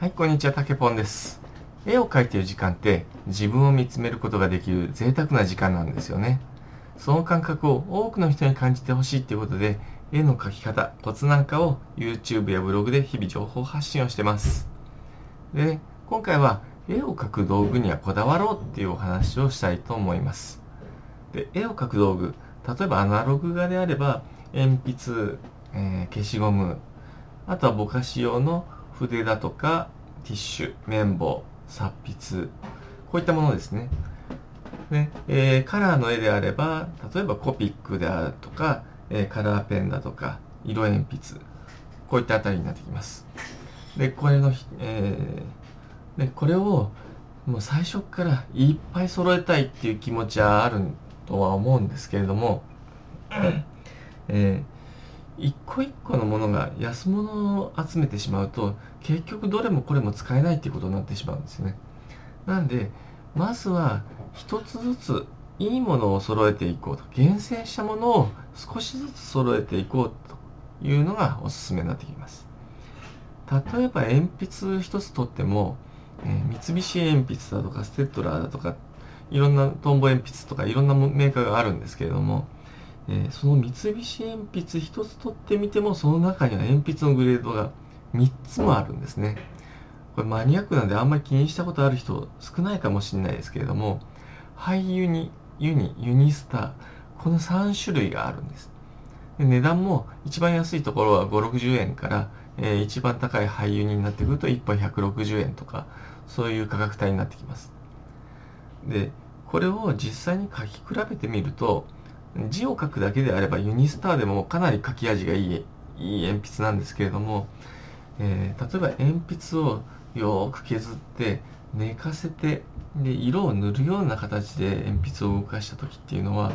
はい、こんにちは、たけぽんです。絵を描いている時間って自分を見つめることができる贅沢な時間なんですよね。その感覚を多くの人に感じてほしいっていうことで、絵の描き方、コツなんかを YouTube やブログで日々情報発信をしてます。で、今回は絵を描く道具にはこだわろうっていうお話をしたいと思います。で、絵を描く道具、例えばアナログ画であれば、鉛筆、えー、消しゴム、あとはぼかし用の筆だとかティッシュ、綿棒、刷筆、こういったものですね。ねえー、カラーの絵であれば、例えばコピックであるとか、えー、カラーペンだとか、色鉛筆、こういったあたりになってきます。で、これの、えー、でこれをもう最初からいっぱい揃えたいっていう気持ちはあるとは思うんですけれども、えー一個一個のものが安物を集めてしまうと結局どれもこれも使えないっていうことになってしまうんですね。なんでまずは一つずついいものを揃えていこうと。厳選したものを少しずつ揃えていこうというのがおすすめになってきます。例えば鉛筆一つとっても、えー、三菱鉛筆だとかステッドラーだとかいろんなトンボ鉛筆とかいろんなメーカーがあるんですけれどもえー、その三菱鉛筆1つ取ってみてもその中には鉛筆のグレードが3つもあるんですね。これマニアックなんであんまり気にしたことある人少ないかもしれないですけれどもハイユニユニユニスターこの3種類があるんです。で値段も一番安いところは560円から、えー、一番高いハイユニになってくると1本160円とかそういう価格帯になってきます。でこれを実際に書き比べてみると字を書くだけであればユニスターでもかなり書き味がいいいい鉛筆なんですけれども、えー、例えば鉛筆をよく削って寝かせてで色を塗るような形で鉛筆を動かした時っていうのは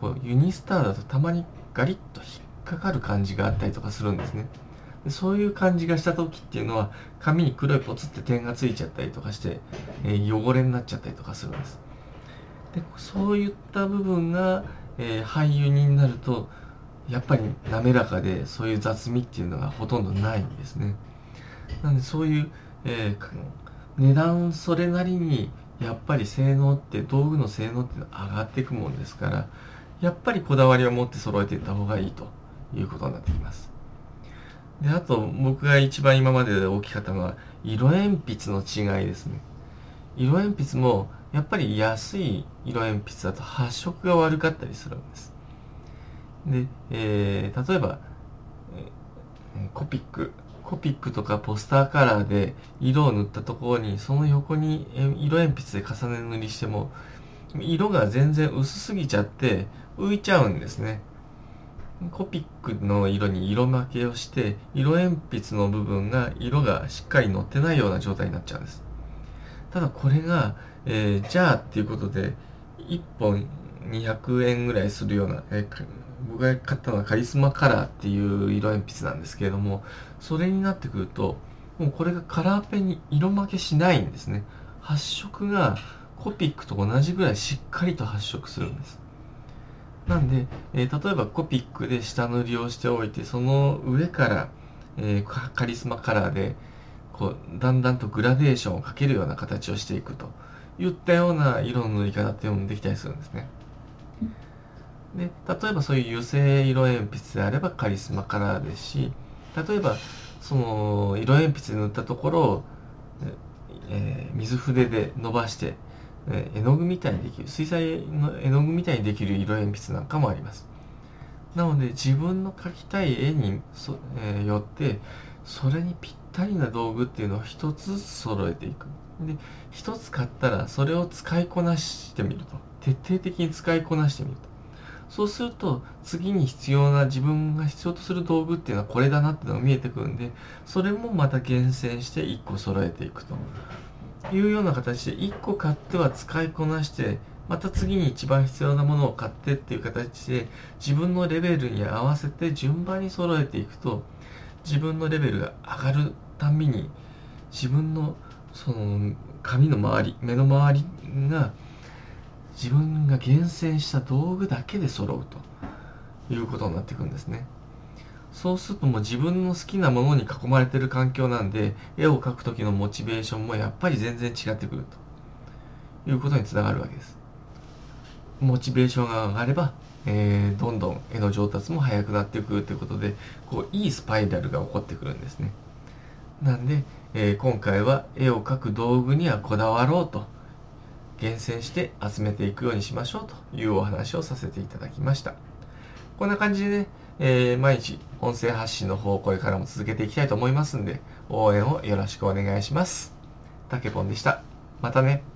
こうユニスターだとたまにガリッと引っかかる感じがあったりとかするんですね。でそういう感じがした時っていうのは紙に黒いポツって点がついちゃったりとかして、えー、汚れになっちゃったりとかするんです。でそういった部分がえー、俳優になるとやっぱり滑らかでそういう雑味っていうのがほとんどないんですね。なんでそういう、えー、値段それなりにやっぱり性能って道具の性能って上がっていくもんですからやっぱりこだわりを持って揃えていった方がいいということになってきます。であと僕が一番今までで大きかったのは色鉛筆の違いですね。色鉛筆もやっぱり安い色鉛筆だと発色が悪かったりするんです。で、えー、例えば、えー、コピック、コピックとかポスターカラーで色を塗ったところにその横に色鉛筆で重ね塗りしても色が全然薄すぎちゃって浮いちゃうんですね。コピックの色に色負けをして色鉛筆の部分が色がしっかり乗ってないような状態になっちゃうんです。ただこれが、えー、じゃあっていうことで、1本200円ぐらいするような、えー、僕が買ったのはカリスマカラーっていう色鉛筆なんですけれども、それになってくると、もうこれがカラーペンに色負けしないんですね。発色がコピックと同じぐらいしっかりと発色するんです。なんで、えー、例えばコピックで下塗りをしておいて、その上から、えー、カリスマカラーで、こうだんだんとグラデーションをかけるような形をしていくといったような色の塗り方っていうのもできたりするんですね。で例えばそういう油性色鉛筆であればカリスマカラーですし例えばその色鉛筆で塗ったところを、えー、水筆で伸ばして、えー、絵の具みたいにできる水彩の絵の具みたいにできる色鉛筆なんかもあります。なので自分の描きたい絵にそ、えー、よってそれにぴったりな道具っていうのを一つずつ揃えていく。で、一つ買ったらそれを使いこなしてみると。徹底的に使いこなしてみると。そうすると次に必要な自分が必要とする道具っていうのはこれだなっていうのが見えてくるんで、それもまた厳選して1個揃えていくというような形で1個買っては使いこなしてまた次に一番必要なものを買ってっていう形で自分のレベルに合わせて順番に揃えていくと自分のレベルが上がるたびに自分のその髪の周り目の周りが自分が厳選した道具だけで揃うということになっていくんですねそうするともう自分の好きなものに囲まれてる環境なんで、絵を描く時のモチベーションもやっぱり全然違ってくるということにつながるわけです。モチベーションが上がれば、えー、どんどん絵の上達も早くなっていくということで、こう、いいスパイラルが起こってくるんですね。なんで、えー、今回は絵を描く道具にはこだわろうと、厳選して集めていくようにしましょうというお話をさせていただきました。こんな感じでね、えー、毎日音声発信の方をこれからも続けていきたいと思いますんで、応援をよろしくお願いします。たけぽんでした。またね。